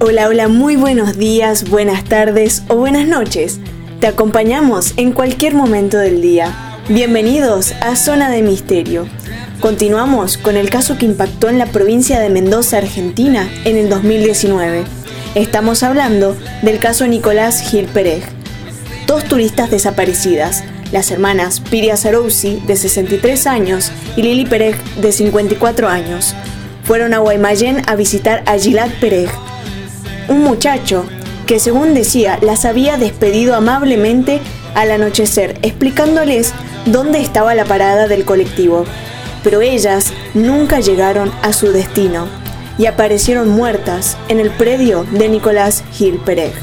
Hola, hola, muy buenos días, buenas tardes o buenas noches. Te acompañamos en cualquier momento del día. Bienvenidos a Zona de Misterio. Continuamos con el caso que impactó en la provincia de Mendoza, Argentina, en el 2019. Estamos hablando del caso Nicolás Gil Pérez. Dos turistas desaparecidas, las hermanas Piria Sarousi, de 63 años, y Lili Pérez, de 54 años, fueron a Guaymallén a visitar a Gilad Pérez, un muchacho que según decía las había despedido amablemente al anochecer, explicándoles dónde estaba la parada del colectivo. Pero ellas nunca llegaron a su destino y aparecieron muertas en el predio de Nicolás Gil Pérez.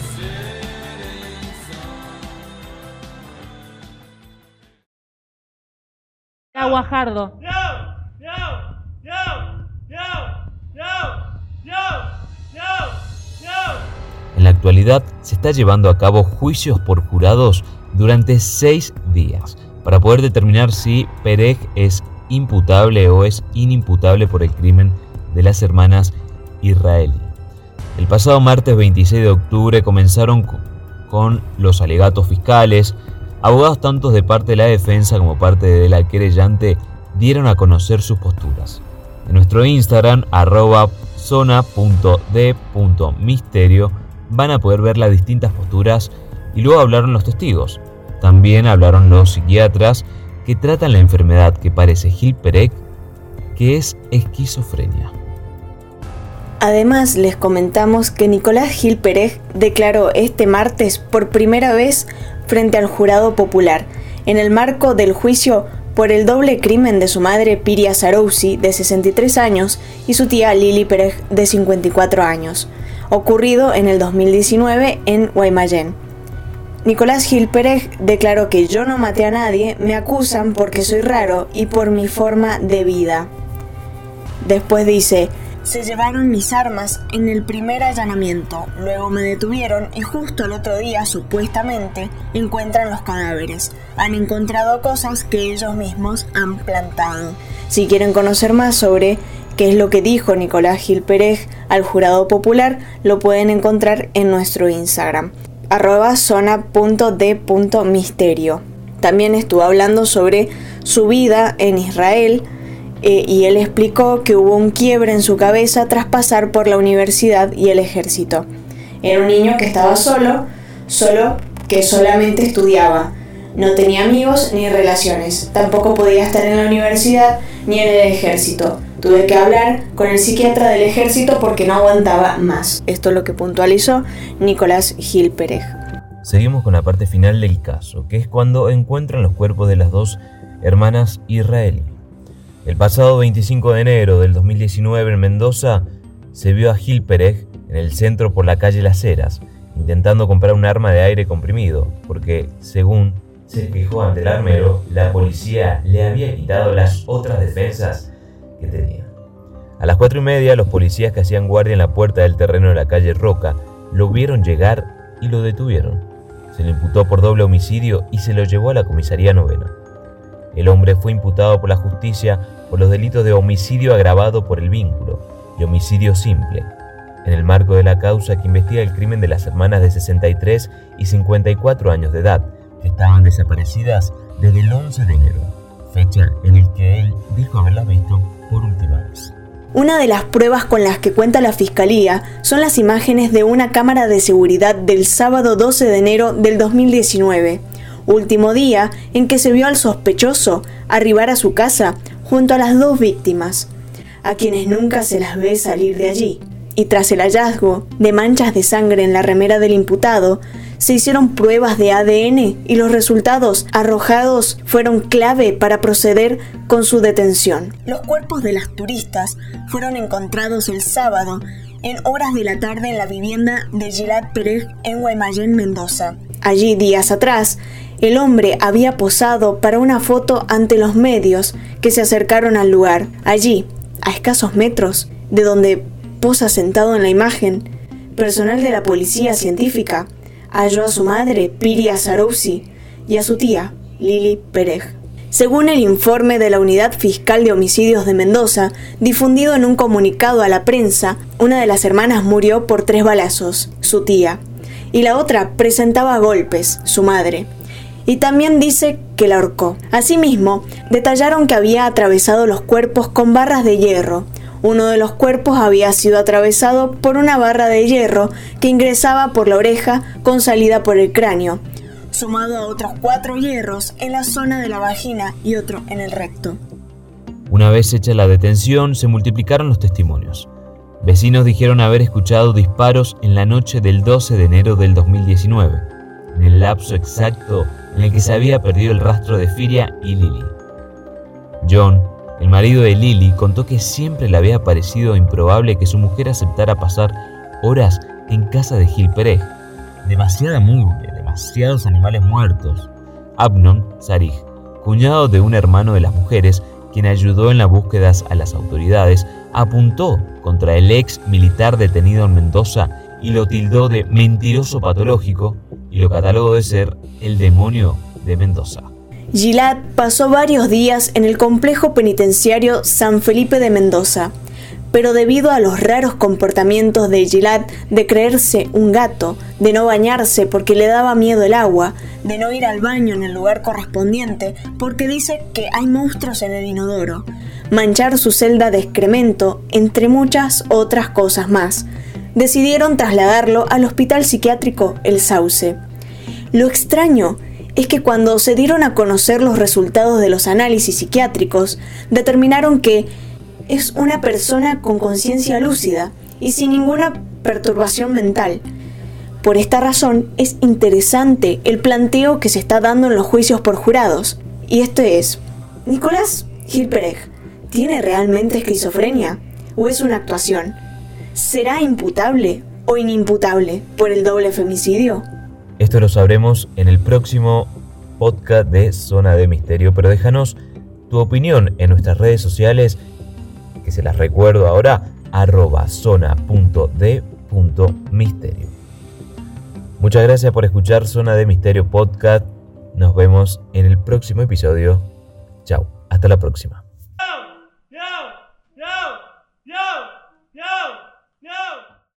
Guajardo. En la actualidad se está llevando a cabo juicios por jurados durante seis días para poder determinar si Pereg es imputable o es inimputable por el crimen de las hermanas israelí. El pasado martes 26 de octubre comenzaron con los alegatos fiscales. Abogados tanto de parte de la defensa como parte de la querellante dieron a conocer sus posturas. En nuestro Instagram, arroba zona.d.misterio, van a poder ver las distintas posturas y luego hablaron los testigos. También hablaron los psiquiatras que tratan la enfermedad que parece Gil Perec, que es esquizofrenia. Además, les comentamos que Nicolás Gil Pérez declaró este martes por primera vez frente al jurado popular, en el marco del juicio por el doble crimen de su madre Piria Sarousi, de 63 años, y su tía Lili Pérez, de 54 años ocurrido en el 2019 en Guaymallén. Nicolás Gil Pérez declaró que yo no maté a nadie, me acusan porque soy raro y por mi forma de vida. Después dice, se llevaron mis armas en el primer allanamiento, luego me detuvieron y justo el otro día, supuestamente, encuentran los cadáveres. Han encontrado cosas que ellos mismos han plantado. Si quieren conocer más sobre qué es lo que dijo Nicolás Gil Pérez al jurado popular, lo pueden encontrar en nuestro Instagram, arroba zona.d.misterio. También estuvo hablando sobre su vida en Israel eh, y él explicó que hubo un quiebre en su cabeza tras pasar por la universidad y el ejército. Era un niño que estaba solo, solo que solamente estudiaba. No tenía amigos ni relaciones. Tampoco podía estar en la universidad ni en el ejército. Tuve que hablar con el psiquiatra del ejército porque no aguantaba más. Esto es lo que puntualizó Nicolás Gil Pérez. Seguimos con la parte final del caso, que es cuando encuentran los cuerpos de las dos hermanas israelí. El pasado 25 de enero del 2019 en Mendoza se vio a Gil Pérez en el centro por la calle Las Heras, intentando comprar un arma de aire comprimido, porque, según se quejó ante el armero, la policía le había quitado las otras defensas A las cuatro y media, los policías que hacían guardia en la puerta del terreno de la calle Roca lo vieron llegar y lo detuvieron. Se le imputó por doble homicidio y se lo llevó a la comisaría novena. El hombre fue imputado por la justicia por los delitos de homicidio agravado por el vínculo y homicidio simple, en el marco de la causa que investiga el crimen de las hermanas de 63 y 54 años de edad, que estaban desaparecidas desde el 11 de enero, fecha en el que él dijo haberla visto Una de las pruebas con las que cuenta la Fiscalía son las imágenes de una cámara de seguridad del sábado 12 de enero del 2019, último día en que se vio al sospechoso arribar a su casa junto a las dos víctimas, a quienes nunca se las ve salir de allí. Y tras el hallazgo de manchas de sangre en la remera del imputado, se hicieron pruebas de ADN y los resultados arrojados fueron clave para proceder con su detención. Los cuerpos de las turistas fueron encontrados el sábado en horas de la tarde en la vivienda de Gilad Pérez en Guaymallén, Mendoza. Allí, días atrás, el hombre había posado para una foto ante los medios que se acercaron al lugar. Allí, a escasos metros de donde posa sentado en la imagen, personal de la policía científica halló a su madre, Piria Sarousi, y a su tía, Lili Pérez. Según el informe de la Unidad Fiscal de Homicidios de Mendoza, difundido en un comunicado a la prensa, una de las hermanas murió por tres balazos, su tía, y la otra presentaba golpes, su madre. Y también dice que la ahorcó. Asimismo, detallaron que había atravesado los cuerpos con barras de hierro. Uno de los cuerpos había sido atravesado por una barra de hierro que ingresaba por la oreja con salida por el cráneo, sumado a otros cuatro hierros en la zona de la vagina y otro en el recto. Una vez hecha la detención, se multiplicaron los testimonios. Vecinos dijeron haber escuchado disparos en la noche del 12 de enero del 2019, en el lapso exacto en el que se había perdido el rastro de Firia y Lily. John, el marido de Lily, contó que siempre le había parecido improbable que su mujer aceptara pasar horas en casa de Gil Pérez. Demasiada mugre, demasiados animales muertos. Abnon Sarij, cuñado de un hermano de las mujeres, quien ayudó en las búsquedas a las autoridades, apuntó contra el ex militar detenido en Mendoza y lo tildó de mentiroso patológico y lo catalogó de ser el demonio de Mendoza. Gilad pasó varios días en el complejo penitenciario San Felipe de Mendoza, pero debido a los raros comportamientos de Gilad de creerse un gato, de no bañarse porque le daba miedo el agua, de no ir al baño en el lugar correspondiente porque dice que hay monstruos en el inodoro, manchar su celda de excremento, entre muchas otras cosas más, decidieron trasladarlo al hospital psiquiátrico El Sauce. Lo extraño es que cuando se dieron a conocer los resultados de los análisis psiquiátricos, determinaron que es una persona con conciencia lúcida y sin ninguna perturbación mental. Por esta razón es interesante el planteo que se está dando en los juicios por jurados. Y esto es, Nicolás Gilperej, ¿tiene realmente esquizofrenia? ¿O es una actuación? ¿Será imputable o inimputable por el doble femicidio? Esto lo sabremos en el próximo podcast de Zona de Misterio, pero déjanos tu opinión en nuestras redes sociales, que se las recuerdo ahora, arroba zona.de.misterio. Muchas gracias por escuchar Zona de Misterio Podcast. Nos vemos en el próximo episodio. Chao, hasta la próxima.